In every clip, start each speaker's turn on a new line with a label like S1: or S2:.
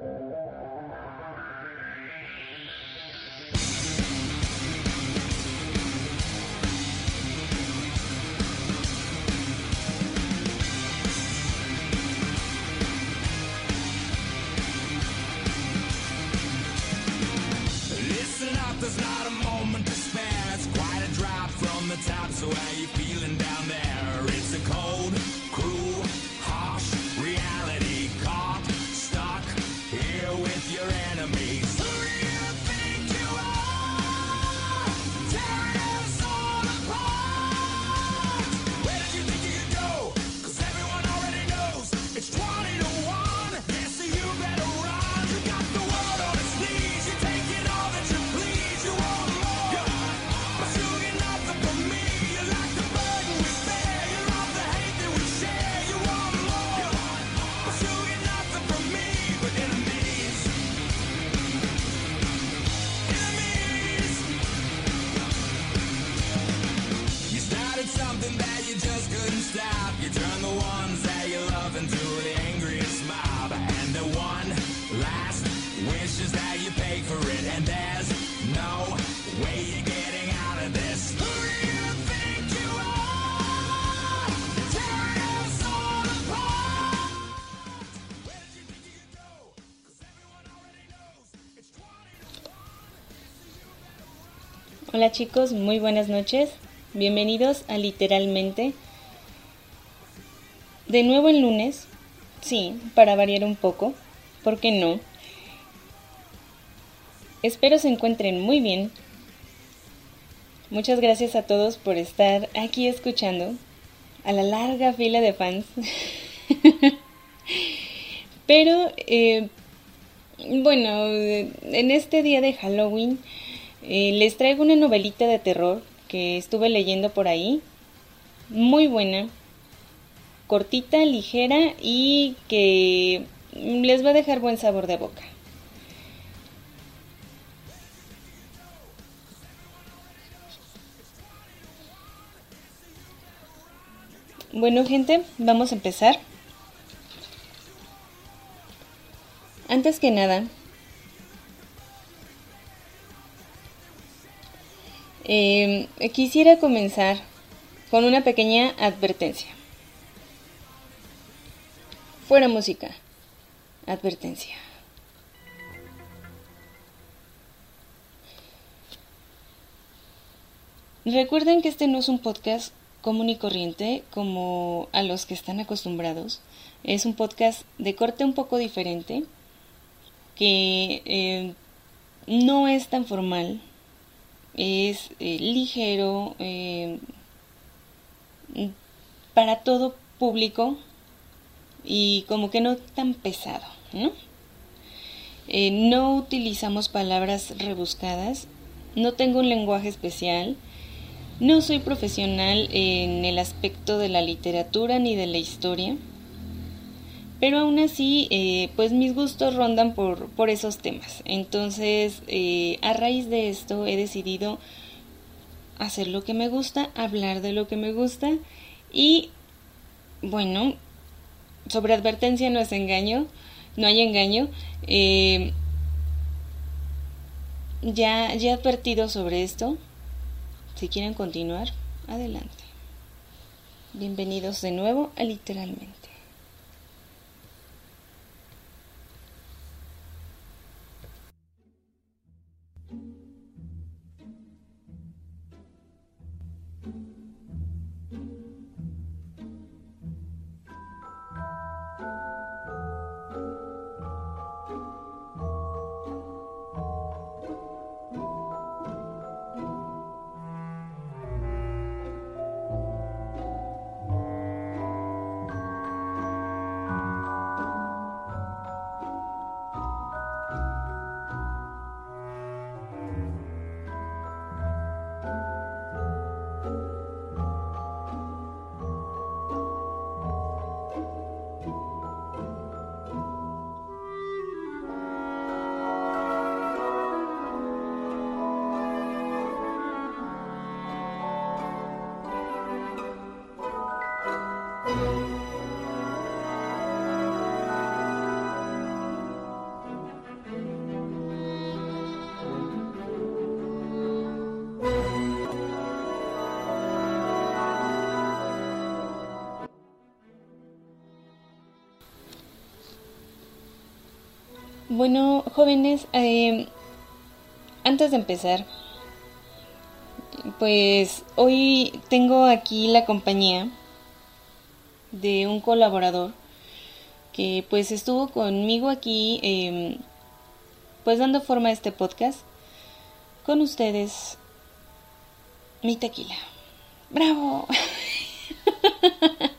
S1: Listen up, there's not a moment to spare. It's quite a drop from the top, so how you
S2: Hola chicos, muy buenas noches. Bienvenidos a Literalmente. De nuevo el lunes. Sí, para variar un poco. ¿Por qué no? Espero se encuentren muy bien. Muchas gracias a todos por estar aquí escuchando. A la larga fila de fans. Pero, eh, bueno, en este día de Halloween eh, les traigo una novelita de terror que estuve leyendo por ahí. Muy buena. Cortita, ligera y que les va a dejar buen sabor de boca. Bueno gente, vamos a empezar. Antes que nada, Eh, quisiera comenzar con una pequeña advertencia. Fuera música. Advertencia. Recuerden que este no es un podcast común y corriente como a los que están acostumbrados. Es un podcast de corte un poco diferente que eh, no es tan formal, es eh, ligero eh, para todo público y como que no tan pesado, ¿no? Eh, no utilizamos palabras rebuscadas, no tengo un lenguaje especial, no soy profesional en el aspecto de la literatura ni de la historia, pero aún así, eh, pues mis gustos rondan por, por esos temas. Entonces, eh, a raíz de esto he decidido hacer lo que me gusta, hablar de lo que me gusta y, bueno, sobre advertencia no es engaño, no hay engaño. Eh, ya, ya he advertido sobre esto. Si quieren continuar, adelante. Bienvenidos de nuevo a Literalmente. Bueno, jóvenes, eh, antes de empezar, pues hoy tengo aquí la compañía de un colaborador que pues estuvo conmigo aquí em, pues dando forma a este podcast. Con ustedes mi tequila. Bravo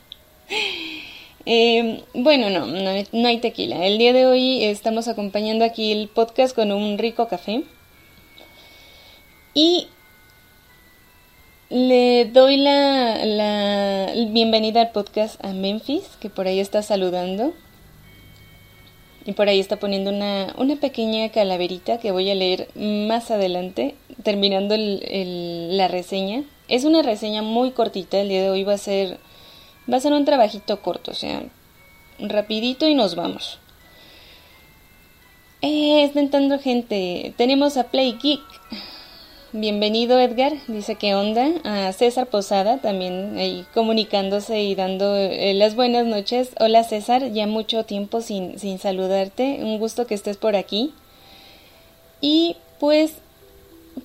S2: em, bueno no, no hay tequila el día de hoy estamos acompañando aquí el podcast con un rico café y le doy la, la, bienvenida al podcast a Memphis, que por ahí está saludando. Y por ahí está poniendo una, una pequeña calaverita que voy a leer más adelante, terminando el, la reseña. Es una reseña muy cortita, el día de hoy va a ser, va a ser un trabajito corto, o sea, rapidito y nos vamos. Eh, está entrando gente. Tenemos a Play Geek. Bienvenido Edgar, dice que onda. A César Posada también ahí comunicándose y dando eh, las buenas noches. Hola César, ya mucho tiempo sin, sin saludarte. Un gusto que estés por aquí. Y pues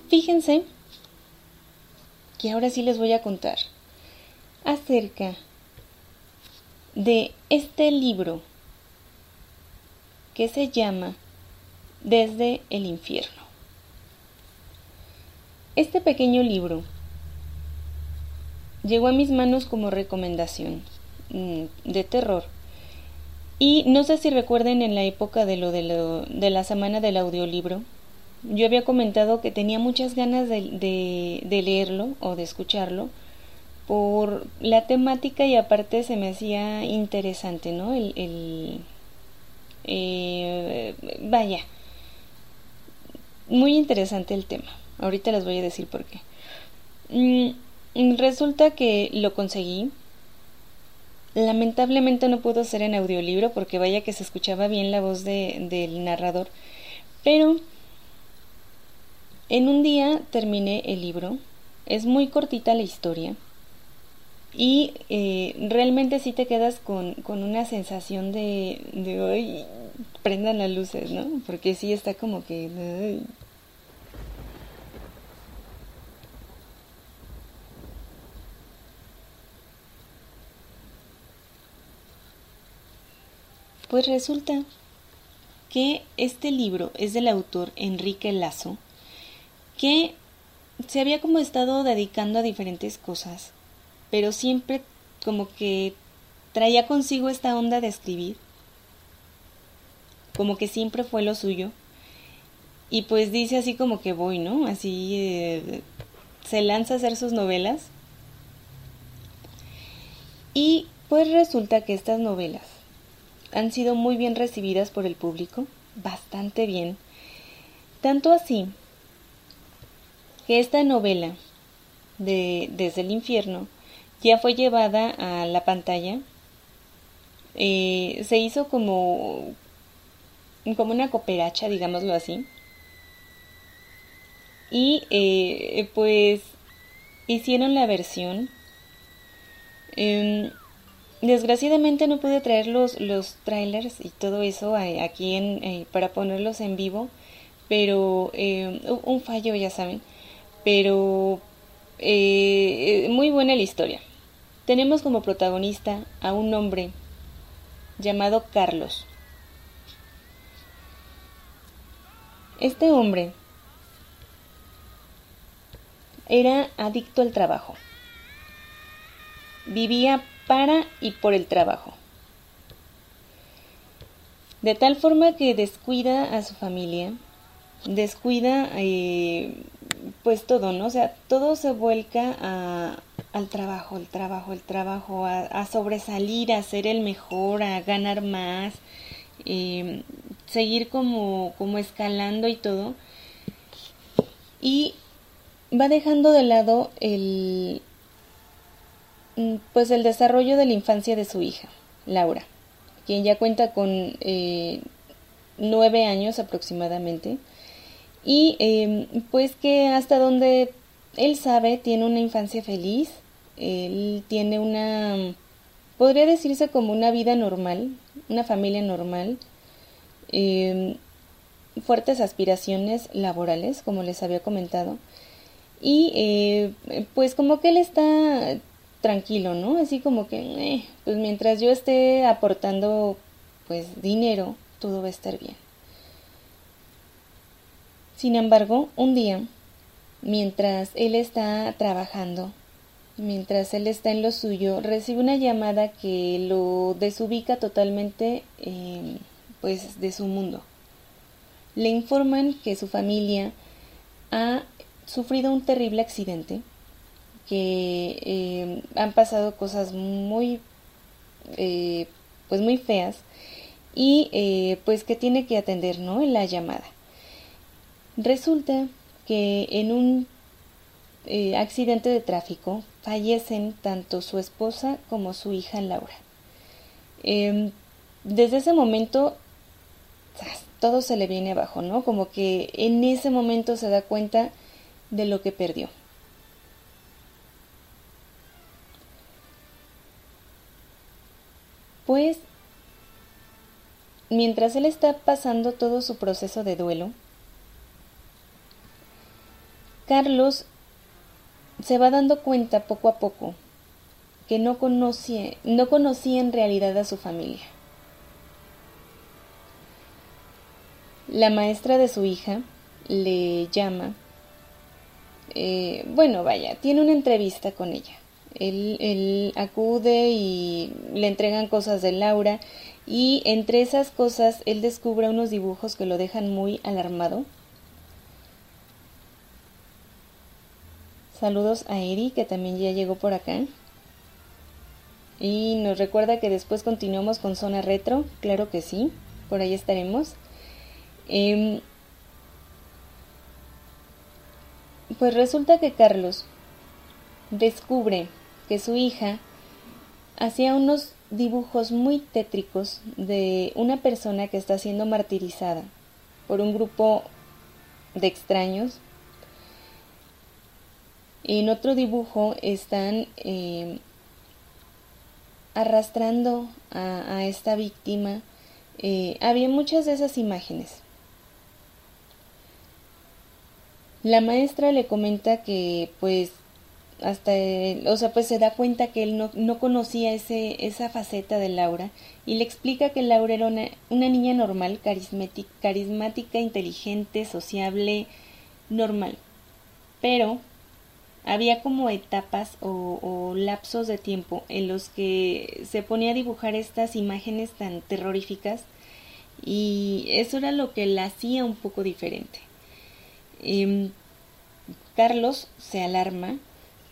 S2: fíjense que ahora sí les voy a contar acerca de este libro que se llama Desde el infierno. Este pequeño libro llegó a mis manos como recomendación mm, de terror. Y no sé si recuerden en la época de lo de, lo, de la semana del audiolibro, yo había comentado que tenía muchas ganas de, de, leerlo o de escucharlo por la temática y aparte se me hacía interesante, ¿no? El, eh, vaya, muy interesante el tema. Ahorita les voy a decir por qué. Mm, resulta que lo conseguí. Lamentablemente no pudo ser en audiolibro porque vaya que se escuchaba bien la voz de, del narrador. Pero en un día terminé el libro. Es muy cortita la historia. Y eh, realmente sí te quedas con, con una sensación de, hoy prendan las luces, ¿no? Porque sí está como que... Pues resulta que este libro es del autor Enrique Lazo, que se había como estado dedicando a diferentes cosas, pero siempre como que traía consigo esta onda de escribir, como que siempre fue lo suyo, y pues dice así como que voy, ¿no? Así eh, se lanza a hacer sus novelas, y pues resulta que estas novelas han sido muy bien recibidas por el público, bastante bien. Tanto así que esta novela de Desde el infierno ya fue llevada a la pantalla. Eh, se hizo como, como una cooperacha, digámoslo así. Y eh, pues hicieron la versión. Em, Desgraciadamente no pude traer los, los trailers y todo eso aquí en, eh, para ponerlos en vivo, pero eh, un fallo ya saben, pero eh, muy buena la historia. Tenemos como protagonista a un hombre llamado Carlos. Este hombre era adicto al trabajo. Vivía para y por el trabajo. De tal forma que descuida a su familia, descuida eh, pues todo, ¿no? O sea, todo se vuelca a, al trabajo, el trabajo, el trabajo, a, sobresalir, a ser el mejor, a ganar más, eh, seguir como, como escalando y todo. Y va dejando de lado el, Mm, pues el desarrollo de la infancia de su hija, Laura, quien ya cuenta con eh, nueve años aproximadamente, y em, pues que hasta donde él sabe tiene una infancia feliz, él tiene una, podría decirse como una vida normal, una familia normal, em, fuertes aspiraciones laborales, como les había comentado, y eh, pues como que él está tranquilo, ¿no? Así como que, eh, pues mientras yo esté aportando pues dinero, todo va a estar bien. Sin embargo, un día, mientras él está trabajando, mientras él está en lo suyo, recibe una llamada que lo desubica totalmente, eh, pues, de su mundo. Le informan que su familia ha sufrido un terrible accidente, que eh, han pasado cosas muy, eh, pues, muy feas y pues que tiene que atender, ¿no? En la llamada. Resulta que en un accidente de tráfico fallecen tanto su esposa como su hija Laura. Em, desde ese momento todo se le viene abajo, ¿no? Como que en ese momento se da cuenta de lo que perdió. Pues, mientras él está pasando todo su proceso de duelo, Carlos se va dando cuenta poco a poco que no conocía, no conocía en realidad a su familia. La maestra de su hija le llama, eh, bueno, vaya, tiene una entrevista con ella. Él, él acude y le entregan cosas de Laura y entre esas cosas él descubre unos dibujos que lo dejan muy alarmado Saludos a Eri, que también ya llegó por acá. Y nos recuerda que después continuamos con Zona Retro. Claro que sí, por ahí estaremos. Em, pues resulta que Carlos descubre que su hija hacía unos dibujos muy tétricos de una persona que está siendo martirizada por un grupo de extraños en otro dibujo están eh, arrastrando a, esta víctima. Eh, había muchas de esas imágenes. La maestra le comenta que pues hasta, o sea, pues se da cuenta que él no, no conocía ese, esa faceta de Laura y le explica que Laura era una, una niña normal, carismática, inteligente, sociable, normal. Pero había como etapas o, lapsos de tiempo en los que se ponía a dibujar estas imágenes tan terroríficas y eso era lo que la hacía un poco diferente. Em, Carlos se alarma,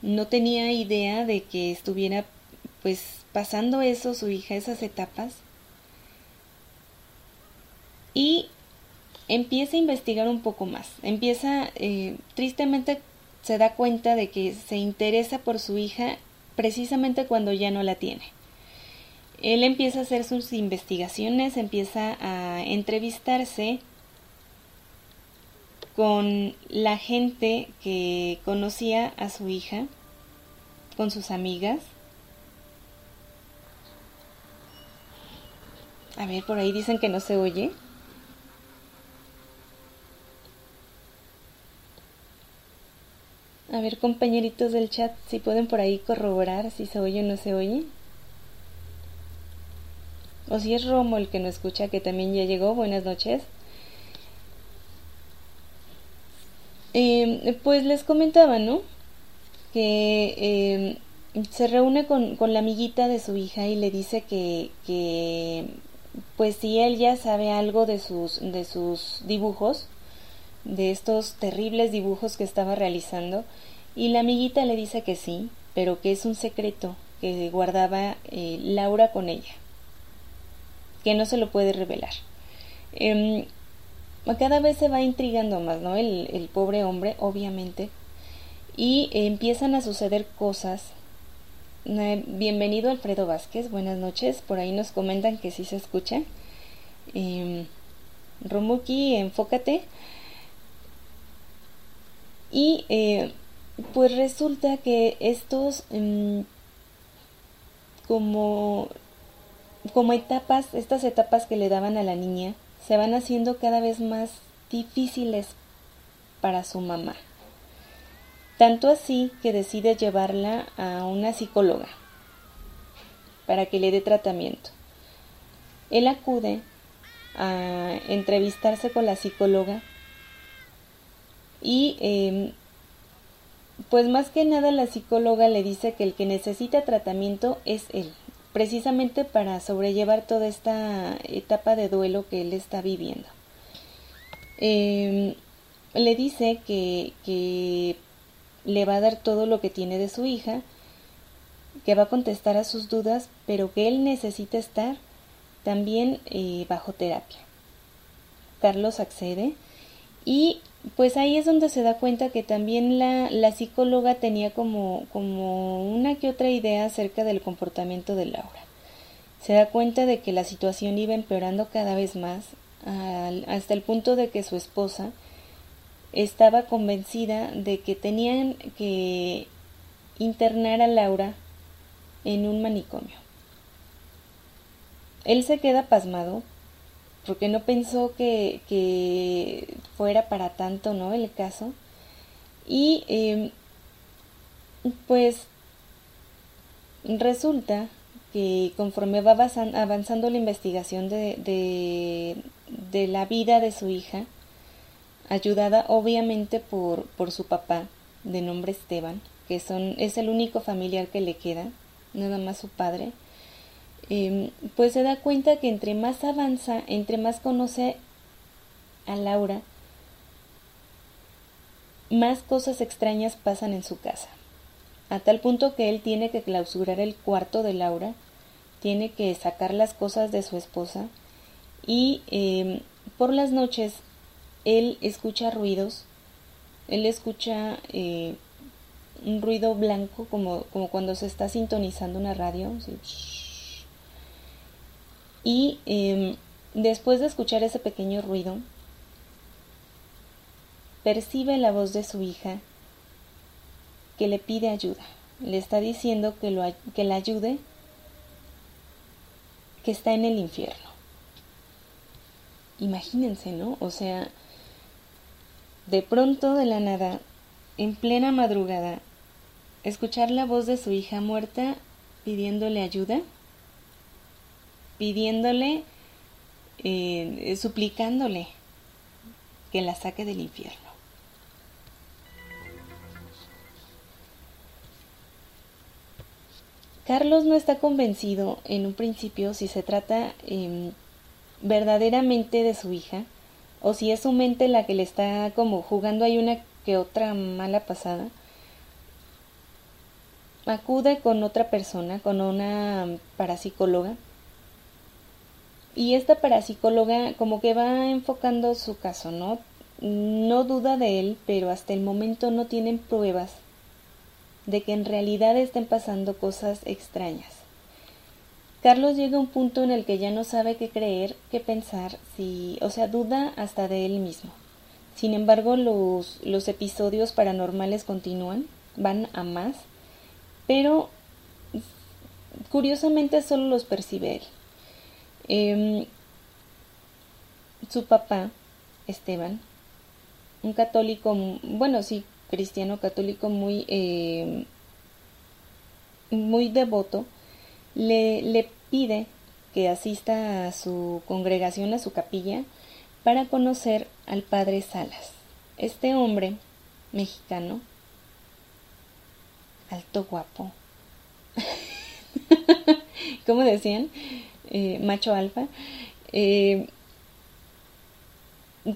S2: no tenía idea de que estuviera pues pasando eso su hija, esas etapas y empieza a investigar un poco más, empieza eh, tristemente se da cuenta de que se interesa por su hija precisamente cuando ya no la tiene. Él empieza a hacer sus investigaciones, empieza a entrevistarse con la gente que conocía a su hija, con sus amigas. A ver, por ahí dicen que no se oye. A ver, compañeritos del chat, si pueden por ahí corroborar si se oye o no se oye. O si es Romo el que no escucha, que también ya llegó. Buenas noches. Em, pues les comentaba, ¿no? Que em, se reúne con, con, la amiguita de su hija y le dice que, que, pues si él ya sabe algo de sus, de sus dibujos, de estos terribles dibujos que estaba realizando, y la amiguita le dice que sí, pero que es un secreto que guardaba eh, Laura con ella, que no se lo puede revelar. Em, cada vez se va intrigando más, ¿no? El, pobre hombre, obviamente, y empiezan a suceder cosas. Eh, bienvenido Alfredo Vázquez, buenas noches, por ahí nos comentan que sí se escucha. Eh, Romuki, enfócate. Y eh, pues resulta que estos em, como como etapas, estas etapas que le daban a la niña, se van haciendo cada vez más difíciles para su mamá. Tanto así que decide llevarla a una psicóloga para que le dé tratamiento. Él acude a entrevistarse con la psicóloga y em, pues más que nada la psicóloga le dice que el que necesita tratamiento es él, precisamente para sobrellevar toda esta etapa de duelo que él está viviendo. Em, le dice que, que le va a dar todo lo que tiene de su hija, que va a contestar a sus dudas, pero que él necesita estar también eh, bajo terapia. Carlos accede y pues ahí es donde se da cuenta que también la, la psicóloga tenía como, como una que otra idea acerca del comportamiento de Laura. Se da cuenta de que la situación iba empeorando cada vez más, hasta el punto de que su esposa estaba convencida de que tenían que internar a Laura en un manicomio. Él se queda pasmado porque no pensó que, que fuera para tanto, ¿no? El caso. Y em, pues resulta que conforme va avanzando la investigación de, de, de, la vida de su hija, ayudada obviamente por, por su papá, de nombre Esteban, que son, es el único familiar que le queda, nada más su padre, Em, pues se da cuenta que entre más avanza, entre más conoce a Laura, más cosas extrañas pasan en su casa, a tal punto que él tiene que clausurar el cuarto de Laura, tiene que sacar las cosas de su esposa y em, por las noches él escucha ruidos, él escucha eh, un ruido blanco como, como cuando se está sintonizando una radio, y em, después de escuchar ese pequeño ruido, percibe la voz de su hija que le pide ayuda. Le está diciendo que, lo, que la ayude, que está en el infierno. Imagínense, ¿no? O sea, de pronto de la nada, en plena madrugada, escuchar la voz de su hija muerta pidiéndole ayuda pidiéndole, eh, suplicándole que la saque del infierno. Carlos no está convencido en un principio si se trata em, verdaderamente de su hija o si es su mente la que le está como jugando hay una que otra mala pasada. Acude con otra persona, con una parapsicóloga, y esta parapsicóloga como que va enfocando su caso, ¿no? No duda de él, pero hasta el momento no tienen pruebas de que en realidad estén pasando cosas extrañas. Carlos llega a un punto en el que ya no sabe qué creer, qué pensar, si, o sea, duda hasta de él mismo. Sin embargo, los, los episodios paranormales continúan, van a más, pero curiosamente solo los percibe él. Em, su papá, Esteban, un católico, bueno, sí, cristiano católico muy, em, muy devoto, le, le pide que asista a su congregación, a su capilla, para conocer al padre Salas. Este hombre mexicano, alto guapo, ¿cómo decían? Eh, macho alfa, eh,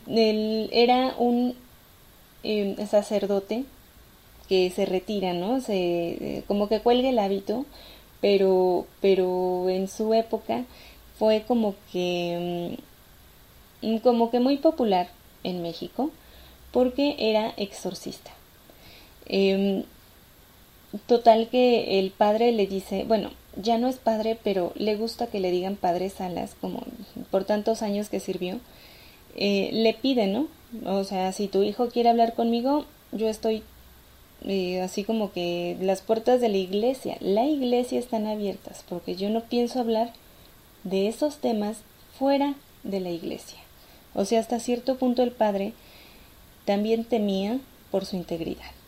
S2: él era un eh, sacerdote que se retira, ¿no? Se, como que cuelga el hábito, pero, pero en su época fue como que, mm, como que muy popular en México, porque era exorcista. Em, total que el padre le dice, bueno, ya no es padre, pero le gusta que le digan padre Salas, como por tantos años que sirvió, eh, le pide, ¿no? O sea, si tu hijo quiere hablar conmigo, yo estoy eh, así como que las puertas de la iglesia, la iglesia están abiertas, porque yo no pienso hablar de esos temas fuera de la iglesia. O sea, hasta cierto punto el padre también temía por su integridad.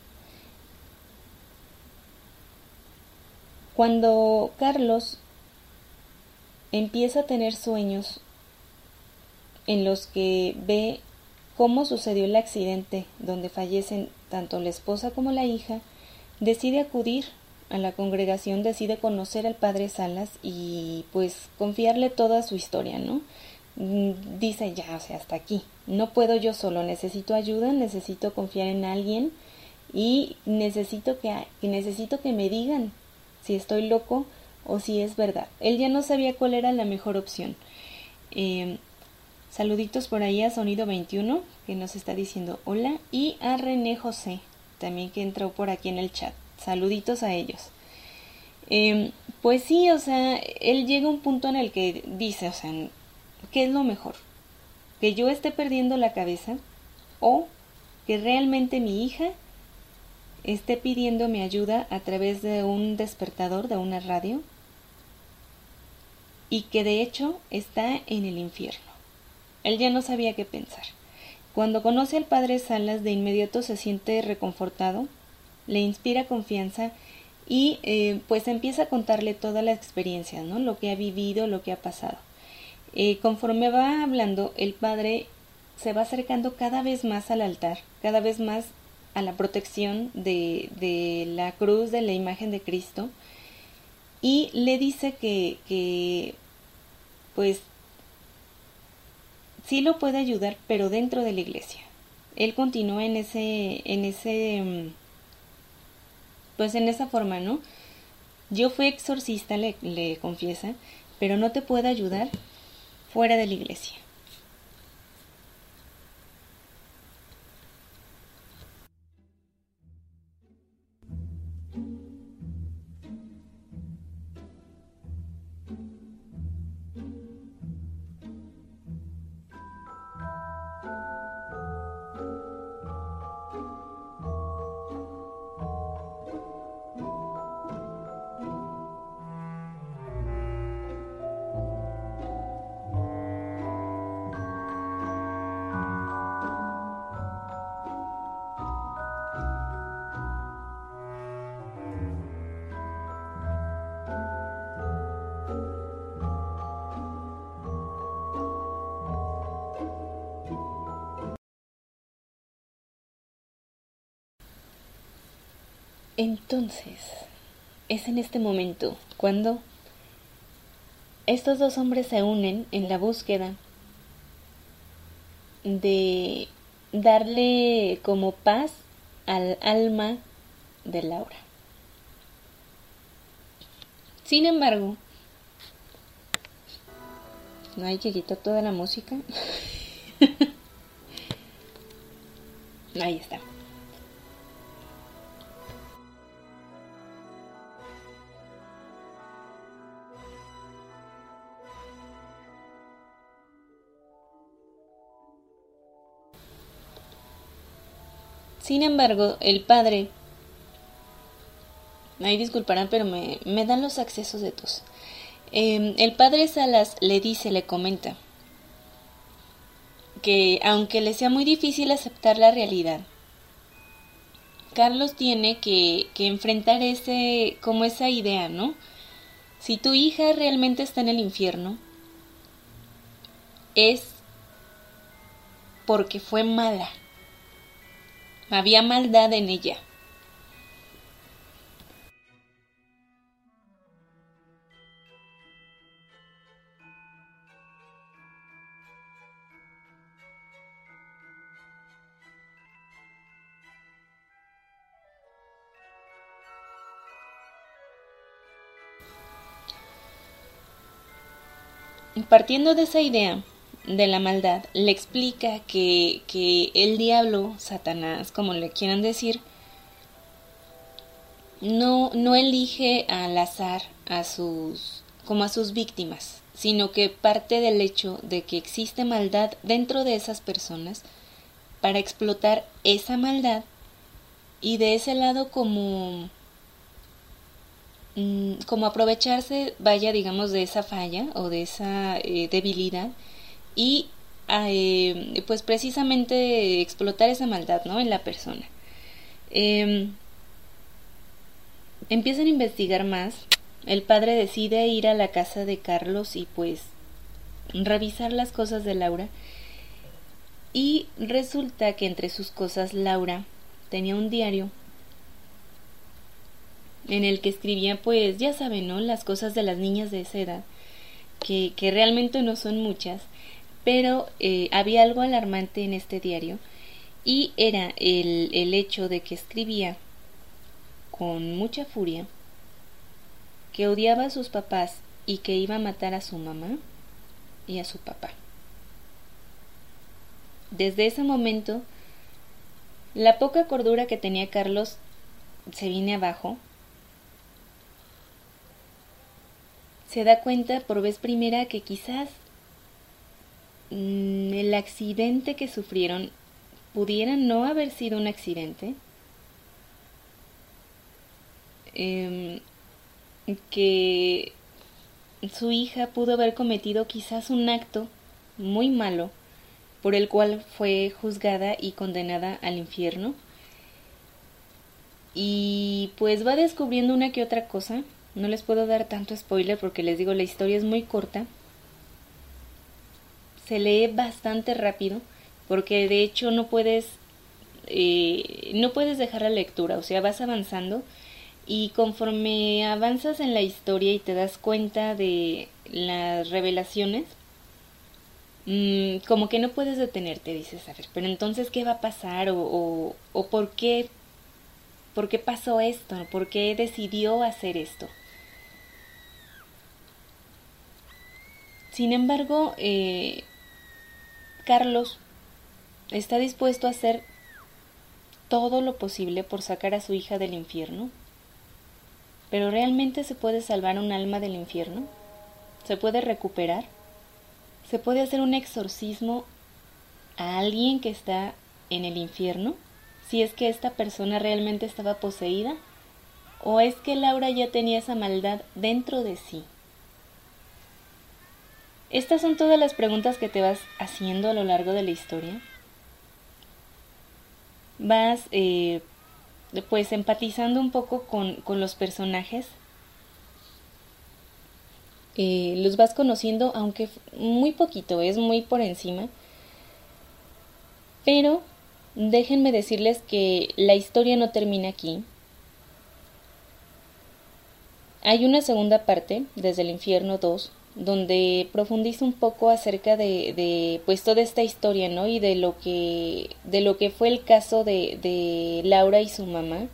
S2: Cuando Carlos empieza a tener sueños en los que ve cómo sucedió el accidente donde fallecen tanto la esposa como la hija, decide acudir a la congregación, decide conocer al padre Salas y pues confiarle toda su historia, ¿no? Mm, dice ya, o sea, hasta aquí, no puedo yo solo, necesito ayuda, necesito confiar en alguien y necesito que, necesito que me digan si estoy loco o si es verdad. Él ya no sabía cuál era la mejor opción. Eh, Saluditos por ahí a Sonido 21 que nos está diciendo hola y a René José también que entró por aquí en el chat. Saluditos a ellos. Em, pues sí, o sea, él llega a un punto en el que dice, o sea, ¿qué es lo mejor? ¿Que yo esté perdiendo la cabeza o que realmente mi hija esté pidiendo mi ayuda a través de un despertador, de una radio, y que de hecho está en el infierno? Él ya no sabía qué pensar. Cuando conoce al padre Salas, de inmediato se siente reconfortado, le inspira confianza y eh, pues empieza a contarle toda la experiencia, ¿no? Lo que ha vivido, lo que ha pasado. Eh, conforme va hablando, el padre se va acercando cada vez más al altar, cada vez más a la protección de, de la cruz de la imagen de Cristo y le dice que, que pues sí lo puede ayudar, pero dentro de la iglesia. Él continúa en ese, en ese, mm, pues en esa forma, ¿no? Yo fui exorcista, le, le confiesa, pero no te puedo ayudar fuera de la iglesia. Entonces, es en este momento cuando estos dos hombres se unen en la búsqueda de darle como paz al alma de Laura. Sin embargo, no hay que quitar toda la música. Ahí está. Sin embargo, el padre... Ahí disculparán, pero me, me dan los accesos de tos. Em, el padre Salas le dice, le comenta, que aunque le sea muy difícil aceptar la realidad, Carlos tiene que, que, enfrentar ese, como esa idea, ¿no? Si tu hija realmente está en el infierno, es porque fue mala, había maldad en ella. Partiendo de esa idea, de la maldad le explica que, que el diablo, Satanás, como le quieran decir, no, no elige al azar a sus, como a sus víctimas, sino que parte del hecho de que existe maldad dentro de esas personas para explotar esa maldad y de ese lado como mm, como aprovecharse vaya digamos de esa falla o de esa eh, debilidad y eh, pues precisamente explotar esa maldad, ¿no? En la persona. Em, empiezan a investigar más. El padre decide ir a la casa de Carlos y pues revisar las cosas de Laura. Y resulta que entre sus cosas Laura tenía un diario en el que escribía pues ya saben, ¿no? Las cosas de las niñas de esa edad, que, que realmente no son muchas, pero eh, había algo alarmante en este diario y era el, el hecho de que escribía con mucha furia que odiaba a sus papás y que iba a matar a su mamá y a su papá. Desde ese momento, la poca cordura que tenía Carlos se viene abajo se da cuenta por vez primera que quizás el accidente que sufrieron pudiera no haber sido un accidente, em, que su hija pudo haber cometido quizás un acto muy malo por el cual fue juzgada y condenada al infierno. Y pues va descubriendo una que otra cosa no les puedo dar tanto spoiler porque les digo, la historia es muy corta. Se lee bastante rápido porque de hecho no puedes eh, no puedes dejar la lectura, o sea, vas avanzando y conforme avanzas en la historia y te das cuenta de las revelaciones, mmm, como que no puedes detenerte, dices, a ver, pero entonces, ¿qué va a pasar? O, o, o por qué, por qué pasó esto? ¿Por qué decidió hacer esto? Sin embargo, eh, Carlos está dispuesto a hacer todo lo posible por sacar a su hija del infierno. Pero ¿realmente se puede salvar un alma del infierno? ¿Se puede recuperar? ¿Se puede hacer un exorcismo a alguien que está en el infierno? Si es que esta persona realmente estaba poseída o es que Laura ya tenía esa maldad dentro de sí. Estas son todas las preguntas que te vas haciendo a lo largo de la historia. Vas eh, pues empatizando un poco con, los personajes. Eh, los vas conociendo, aunque muy poquito, es muy por encima. Pero déjenme decirles que la historia no termina aquí. Hay una segunda parte, desde el infierno 2, donde profundiza un poco acerca de, pues toda esta historia, ¿no? Y de lo que, de lo que fue el caso de, Laura y su mamá.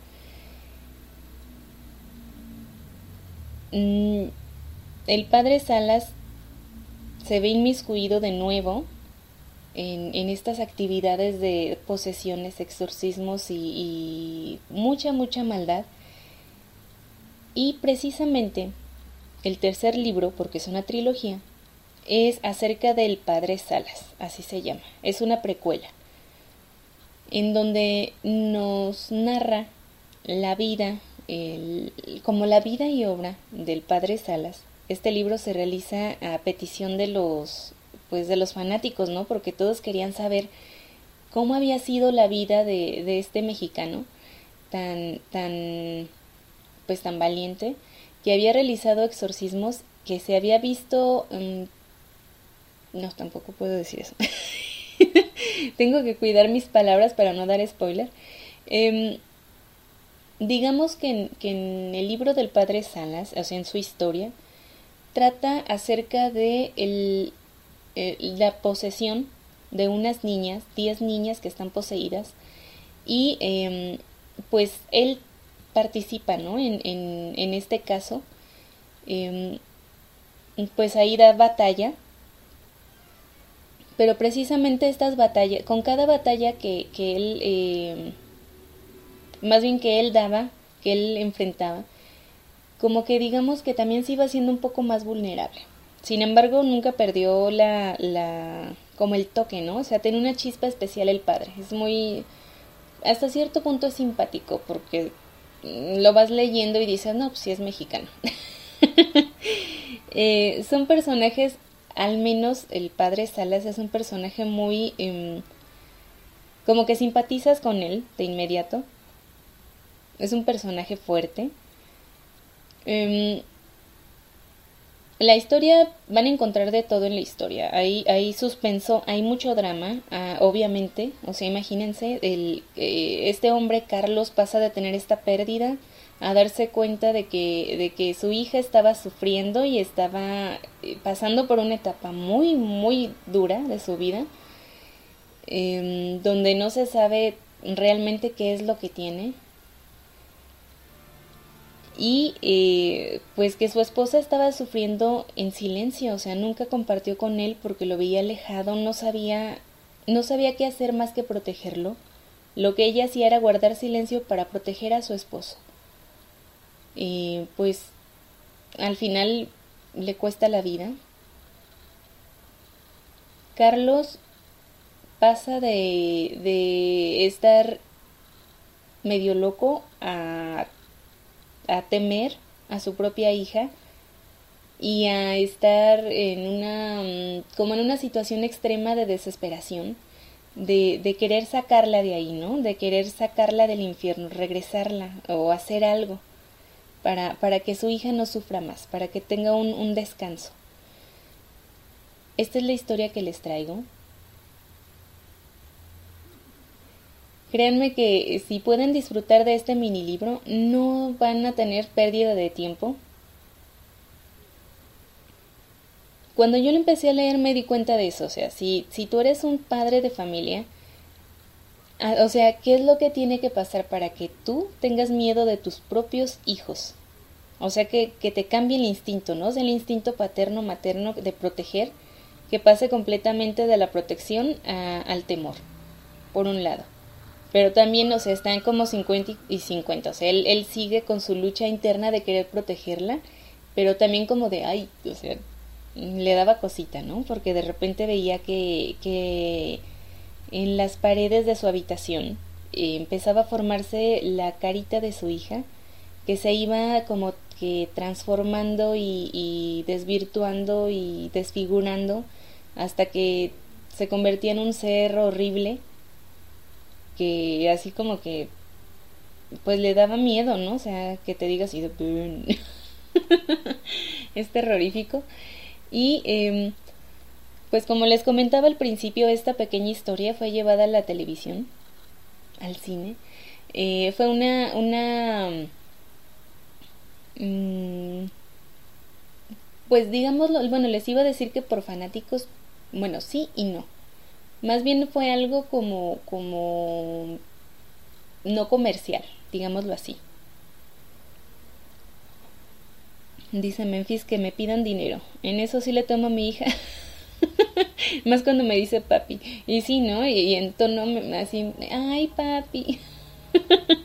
S2: Mm, el padre Salas se ve inmiscuido de nuevo en, en estas actividades de posesiones, exorcismos y, y mucha, mucha maldad. Y precisamente el tercer libro, porque es una trilogía, es acerca del padre Salas, así se llama. Es una precuela, en donde nos narra la vida, como la vida y obra del padre Salas. Este libro se realiza a petición de los, pues de los fanáticos, ¿no? Porque todos querían saber cómo había sido la vida de, de este mexicano tan, tan, pues tan valiente que había realizado exorcismos, que se había visto... Mm, no, tampoco puedo decir eso. Tengo que cuidar mis palabras para no dar spoiler. Em, digamos que en, el libro del padre Salas, o sea, en su historia, trata acerca de el, la posesión de unas niñas, 10 niñas que están poseídas, y em, pues él participa, ¿no? En, en, este caso, em, pues ahí da batalla, pero precisamente estas batallas, con cada batalla que, que él, em, más bien que él daba, que él enfrentaba, como que digamos que también se iba siendo un poco más vulnerable. Sin embargo, nunca perdió la, la, como el toque, ¿no? O sea, tiene una chispa especial el padre. Es muy, hasta cierto punto es simpático porque lo vas leyendo y dices, no, pues sí es mexicano. Eh, son personajes al menos el padre Salas es un personaje muy... Em, como que simpatizas con él de inmediato. Es un personaje fuerte. La historia, van a encontrar de todo en la historia. Hay, hay suspenso, hay mucho drama, ah, obviamente. O sea, imagínense, el, eh, este hombre, Carlos, pasa de tener esta pérdida a darse cuenta de que, de que su hija estaba sufriendo y estaba eh, pasando por una etapa muy, muy dura de su vida, em, donde no se sabe realmente qué es lo que tiene, y eh, pues que su esposa estaba sufriendo en silencio, o sea, nunca compartió con él porque lo veía alejado, no sabía, no sabía qué hacer más que protegerlo. Lo que ella hacía era guardar silencio para proteger a su esposo. Y pues al final le cuesta la vida. Carlos pasa de, de estar medio loco a a temer a su propia hija y a estar en una mm, como en una situación extrema de desesperación de, de, querer sacarla de ahí, ¿no? De querer sacarla del infierno, regresarla o hacer algo para, para que su hija no sufra más, para que tenga un, un descanso. Esta es la historia que les traigo. Créanme que si pueden disfrutar de este mini libro, no van a tener pérdida de tiempo. Cuando yo lo empecé a leer me di cuenta de eso, o sea, si, si tú eres un padre de familia, o sea, ¿qué es lo que tiene que pasar para que tú tengas miedo de tus propios hijos? O sea, que, que te cambie el instinto, ¿no? Es el instinto paterno, materno de proteger, que pase completamente de la protección al temor, por un lado. Pero también, o sea, están como 50 y 50. O sea, él, él sigue con su lucha interna de querer protegerla, pero también como de, ay, o sea, le daba cosita, ¿no? Porque de repente veía que, que en las paredes de su habitación eh, empezaba a formarse la carita de su hija, que se iba como que transformando y, y desvirtuando y desfigurando hasta que se convertía en un ser horrible que así como que pues le daba miedo, ¿no? O sea, que te digas así de es terrorífico. Y em, pues como les comentaba al principio, esta pequeña historia fue llevada a la televisión, al cine. Eh, fue una, una, mm, pues digámoslo, bueno, les iba a decir que por fanáticos, bueno, sí y no. Más bien fue algo como, como no comercial, digámoslo así. Dice Memphis que me pidan dinero. En eso sí le tomo a mi hija. Más cuando me dice papi. Y sí, ¿no? Y, en tono así, ay papi.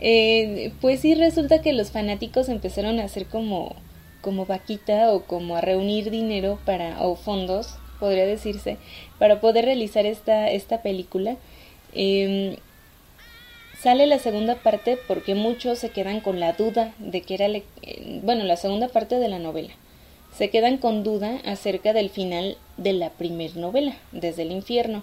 S2: eh, pues sí, resulta que los fanáticos empezaron a hacer como, como vaquita o como a reunir dinero para, o fondos podría decirse, para poder realizar esta, esta película. Em, sale la segunda parte porque muchos se quedan con la duda de que era, bueno, la segunda parte de la novela. Se quedan con duda acerca del final de la primer novela, desde el infierno.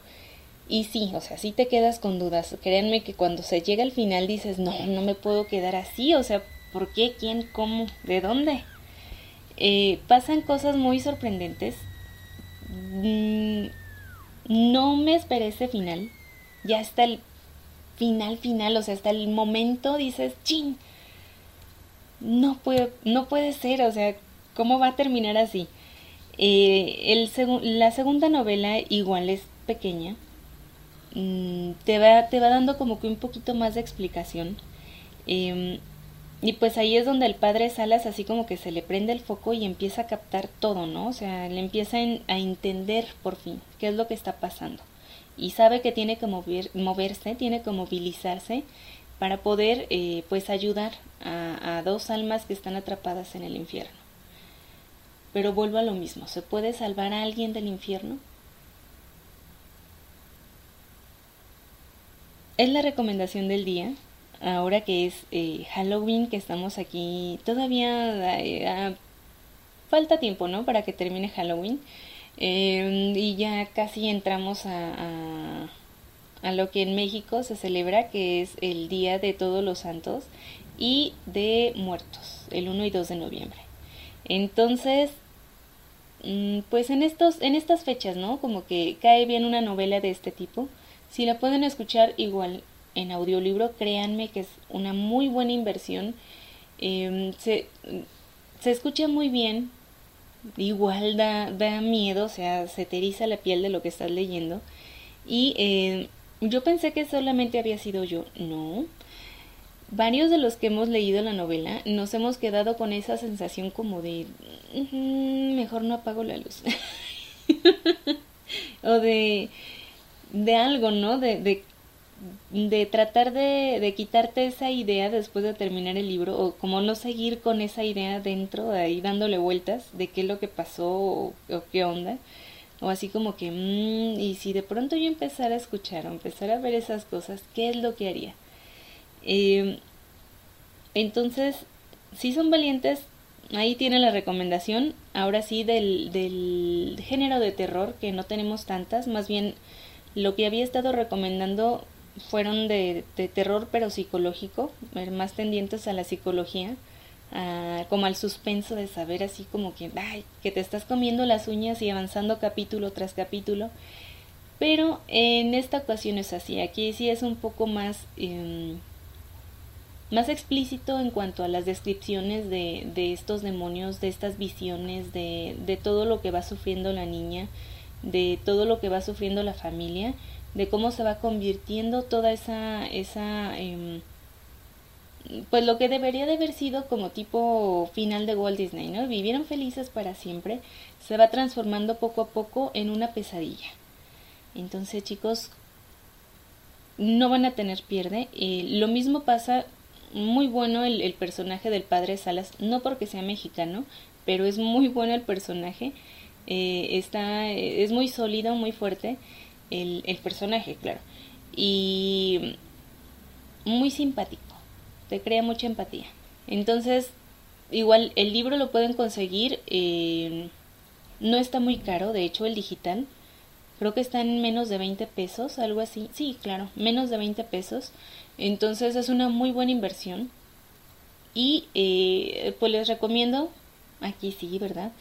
S2: Y sí, o sea, sí te quedas con dudas. Créanme que cuando se llega al final dices, no, no me puedo quedar así. O sea, ¿por qué? ¿Quién? ¿Cómo? ¿De dónde? Eh, pasan cosas muy sorprendentes. Mm, no me esperé ese final. Ya hasta el final, final, o sea, hasta el momento dices, chin, no puede, no puede ser, o sea, ¿cómo va a terminar así? Eh, el la segunda novela igual es pequeña, mm, te, va, te va dando como que un poquito más de explicación. Em, y pues ahí es donde el padre Salas así como que se le prende el foco y empieza a captar todo, ¿no? O sea, le empieza a entender por fin qué es lo que está pasando. Y sabe que tiene que mover, moverse, tiene que movilizarse para poder eh, pues ayudar a, a dos almas que están atrapadas en el infierno. Pero vuelvo a lo mismo, ¿se puede salvar a alguien del infierno? Es la recomendación del día ahora que es eh, Halloween, que estamos aquí todavía eh, falta tiempo, ¿no? Para que termine Halloween. Em, y ya casi entramos a, a, a, lo que en México se celebra, que es el Día de Todos los Santos y de Muertos, el 1 y 2 de noviembre. Entonces, mm, pues en, estos, en estas fechas, ¿no? Como que cae bien una novela de este tipo. Si la pueden escuchar igual en audiolibro, créanme que es una muy buena inversión. Em, se, se escucha muy bien, igual da, da miedo, o sea, se te la piel de lo que estás leyendo. Y eh, yo pensé que solamente había sido yo. No. Varios de los que hemos leído la novela nos hemos quedado con esa sensación como de mejor no apago la luz. o de, de algo, ¿no? De de tratar de, de, quitarte esa idea después de terminar el libro o como no seguir con esa idea dentro, ahí dándole vueltas de qué es lo que pasó o, qué onda. O así como que, mmm, y si de pronto yo empezara a escuchar o empezara a ver esas cosas, ¿qué es lo que haría? Eh, entonces, si son valientes, ahí tienen la recomendación. Ahora sí, del, del género de terror, que no tenemos tantas, más bien lo que había estado recomendando fueron de, terror pero psicológico, más tendientes a la psicología, como al suspenso de saber así como que, ay, que te estás comiendo las uñas y avanzando capítulo tras capítulo. Pero en esta ocasión es así, aquí sí es un poco más, eh, más explícito en cuanto a las descripciones de, de estos demonios, de estas visiones, de, de todo lo que va sufriendo la niña, de todo lo que va sufriendo la familia de cómo se va convirtiendo toda esa, esa eh, pues lo que debería de haber sido como tipo final de Walt Disney, ¿no? Vivieron felices para siempre, se va transformando poco a poco en una pesadilla. Entonces, chicos, no van a tener pierde. Eh, lo mismo pasa, muy bueno el, el, personaje del padre Salas, no porque sea mexicano, pero es muy bueno el personaje. Eh, está, es muy sólido, muy fuerte el, el personaje, claro. Y muy simpático, te crea mucha empatía. Entonces, igual el libro lo pueden conseguir, eh, no está muy caro, de hecho el digital, creo que está en menos de 20 pesos, algo así, sí, claro, menos de 20 pesos, entonces es una muy buena inversión y eh, pues les recomiendo, aquí sí, ¿verdad?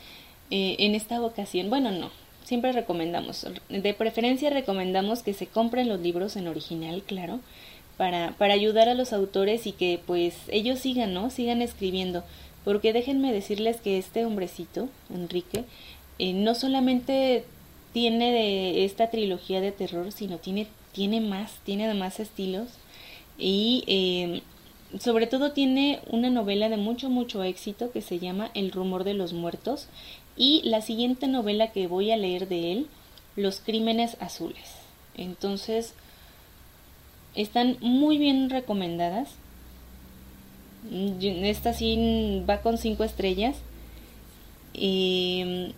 S2: Eh, en esta ocasión, bueno, no, siempre recomendamos, de preferencia recomendamos que se compren los libros en original, claro, para, para ayudar a los autores y que pues ellos sigan, ¿no? Sigan escribiendo. Porque déjenme decirles que este hombrecito, Enrique, eh, no solamente tiene de esta trilogía de terror, sino tiene, tiene más, tiene más estilos y eh, sobre todo tiene una novela de mucho, mucho éxito que se llama El rumor de los muertos y la siguiente novela que voy a leer de él, Los Crímenes Azules. Entonces, están muy bien recomendadas. Esta sí va con cinco estrellas. Y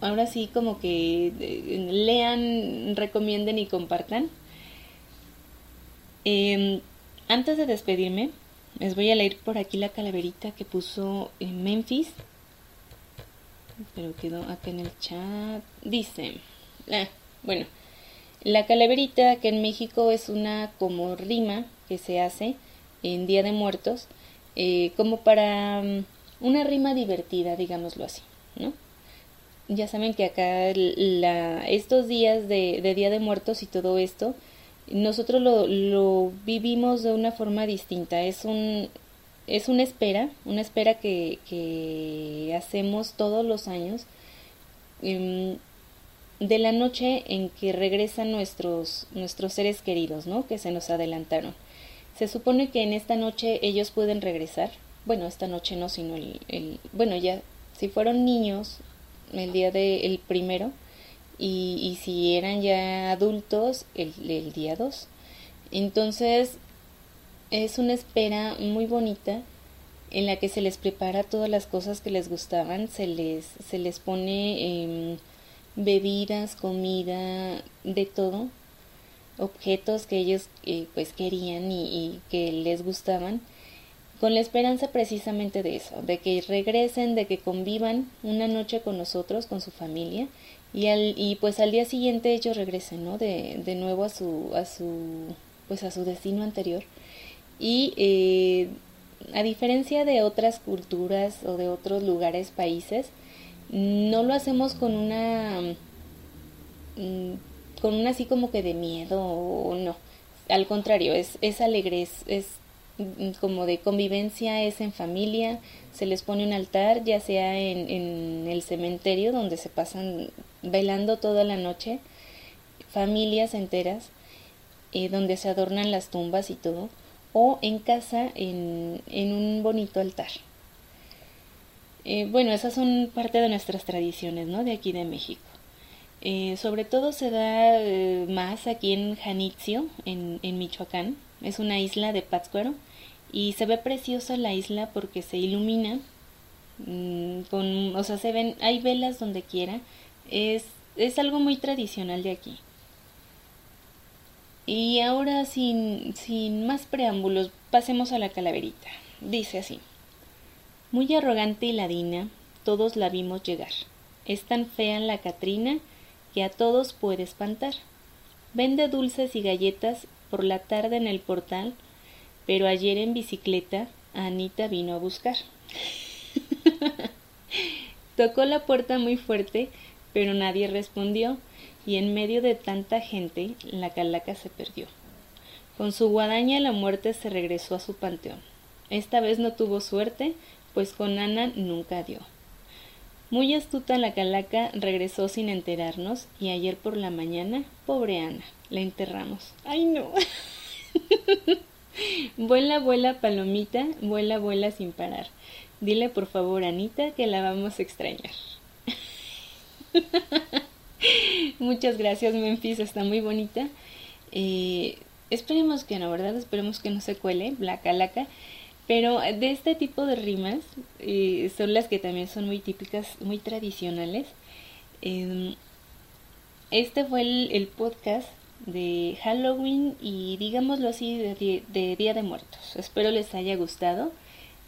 S2: ahora sí como que eh, lean, recomienden y compartan. Eh, antes de despedirme, les voy a leer por aquí la calaverita que puso en Memphis pero quedó acá en el chat. Dice, ah, bueno, la calaverita que en México es una como rima que se hace en Día de Muertos, eh, como para um, una rima divertida, digámoslo así, ¿no? Ya saben que acá la, estos días de, de Día de Muertos y todo esto, nosotros lo vivimos de una forma distinta. Es un, es una espera, una espera que, hacemos todos los años um, de la noche en que regresan nuestros, nuestros seres queridos, ¿no? Que se nos adelantaron. Se supone que en esta noche ellos pueden regresar. Bueno, esta noche no, sino el, el bueno, ya, si fueron niños el día del el primero y, y, si eran ya adultos el, el día dos. Entonces, es una espera muy bonita en la que se les prepara todas las cosas que les gustaban, se les, se les pone eh, bebidas, comida, de todo, objetos que ellos eh, pues querían y, y, que les gustaban. con la esperanza precisamente de eso, de que regresen, de que convivan una noche con nosotros, con su familia, y, al, y pues al día siguiente ellos regresen, ¿no? De, de nuevo a su, a su, pues a su destino anterior. Y eh, a diferencia de otras culturas o de otros lugares, países, no lo hacemos con una, mm, con una así como que de miedo o no. Al contrario, es, es alegre, es, es Mm, como de convivencia es en familia, se les pone un altar, ya sea en, en el cementerio donde se pasan velando toda la noche, familias enteras, eh, donde se adornan las tumbas y todo, o en casa en, en un bonito altar. Eh, bueno, esas son parte de nuestras tradiciones, ¿no? De aquí de México. Eh, sobre todo se da más aquí en Janitzio, en, en Michoacán. Es una isla de Pátzcuaro y se ve preciosa la isla porque se ilumina mm, con o sea se ven hay velas donde quiera es es algo muy tradicional de aquí y ahora sin sin más preámbulos pasemos a la calaverita. Dice así. Muy arrogante y ladina todos la vimos llegar. Es tan fea la Catrina que a todos puede espantar. Vende dulces y galletas por la tarde en el portal pero ayer en bicicleta Anita vino a buscar. Tocó la puerta muy fuerte, pero nadie respondió, y en medio de tanta gente la calaca se perdió. Con su guadaña la muerte se regresó a su panteón. Esta vez no tuvo suerte, pues con Ana nunca dio. Muy astuta la calaca regresó sin enterarnos y ayer por la mañana, pobre Ana, la enterramos. ¡Ay no! vuela, vuela, palomita, vuela, vuela sin parar. Dile por favor, Anita, que la vamos a extrañar. Muchas gracias, Memphis, está muy bonita. Eh, esperemos que no, ¿verdad? Esperemos que no se cuele, la calaca. Pero de este tipo de rimas eh, son las que también son muy típicas, muy tradicionales. Em, este fue el podcast de Halloween y digámoslo así de, Día de Muertos. Espero les haya gustado.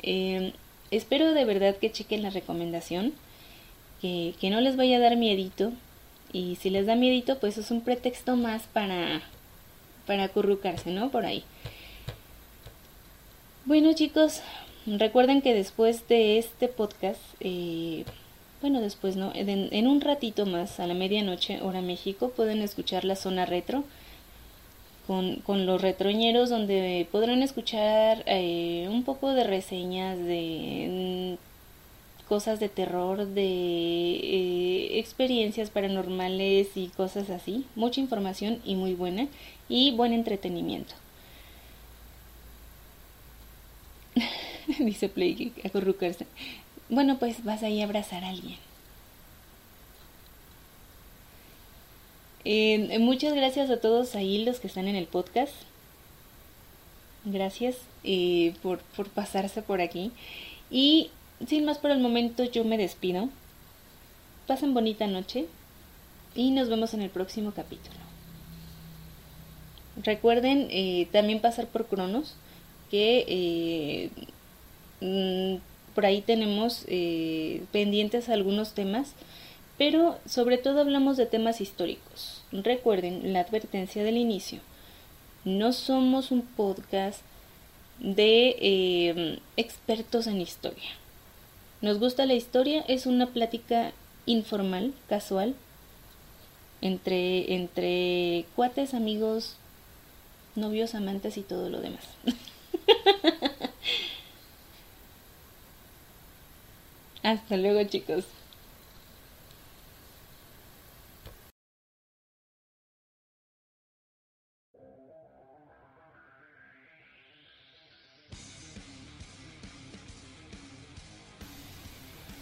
S2: Em, espero de verdad que chequen la recomendación, que, no les vaya a dar miedito. Y si les da miedito, pues es un pretexto más para, para acurrucarse, ¿no? Por ahí. Bueno chicos, recuerden que después de este podcast, eh, bueno, después no, en, un ratito más, a la medianoche, hora México, pueden escuchar la zona retro con, con los retroñeros, donde podrán escuchar eh, un poco de reseñas de cosas de terror, de eh, experiencias paranormales y cosas así. Mucha información y muy buena y buen entretenimiento. Dice Play acurrucarse. Bueno, pues vas ahí a abrazar a alguien. Eh, muchas gracias a todos ahí los que están en el podcast. Gracias eh, por, por pasarse por aquí. Y sin más por el momento yo me despido. Pasen bonita noche y nos vemos en el próximo capítulo. Recuerden eh, también pasar por Cronos, que mm, por ahí tenemos eh, pendientes algunos temas, pero sobre todo hablamos de temas históricos. Recuerden la advertencia del inicio. No somos un podcast de eh, expertos en historia. Nos gusta la historia, es una plática informal, casual, entre, entre cuates, amigos, novios, amantes y todo lo demás. Hasta luego chicos.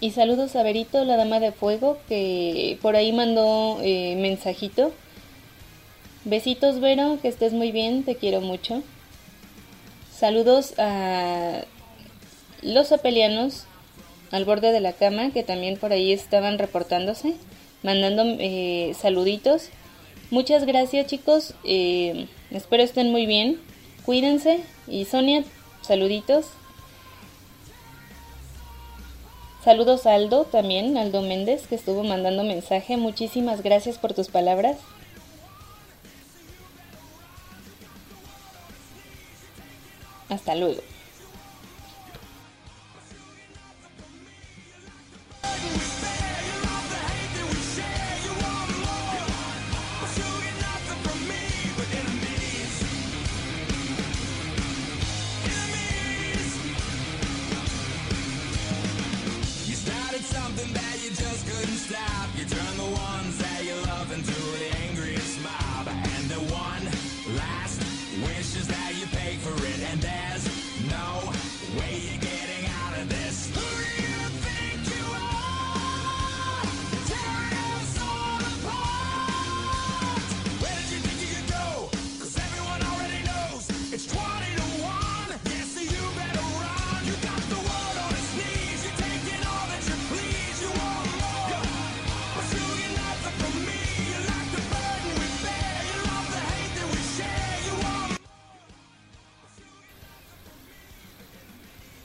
S2: Y saludos a Verito, la dama de fuego, que por ahí mandó eh, mensajito. Besitos, Vero, que estés muy bien, te quiero mucho. Saludos a los apelianos al borde de la cama, que también por ahí estaban reportándose, mandando eh, saluditos. Muchas gracias chicos, eh, espero estén muy bien, cuídense y Sonia, saluditos.
S1: Saludos a Aldo también, Aldo Méndez, que estuvo mandando mensaje. Muchísimas gracias por tus palabras. Hasta luego.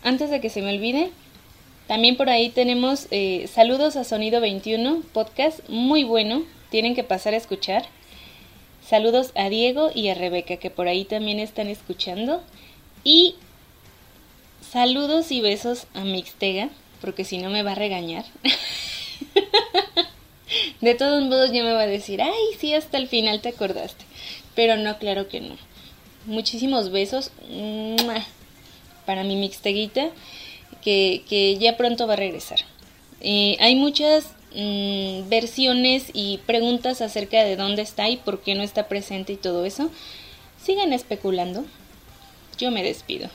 S1: Antes de que se me olvide, también por ahí tenemos eh, saludos a Sonido 21, podcast muy bueno, tienen que pasar a escuchar. Saludos a Diego y a Rebeca, que por ahí también están escuchando. Y saludos y besos a Mixtega, porque si no me va a regañar. De todos modos ya me va a decir, ay, sí, hasta el final te acordaste. Pero no, claro que no. Muchísimos besos para mi mixteguita, que, que ya pronto va a regresar. Hay muchas mm, versiones y preguntas acerca de dónde está y por qué no está presente y todo eso. Sigan especulando. Yo me despido.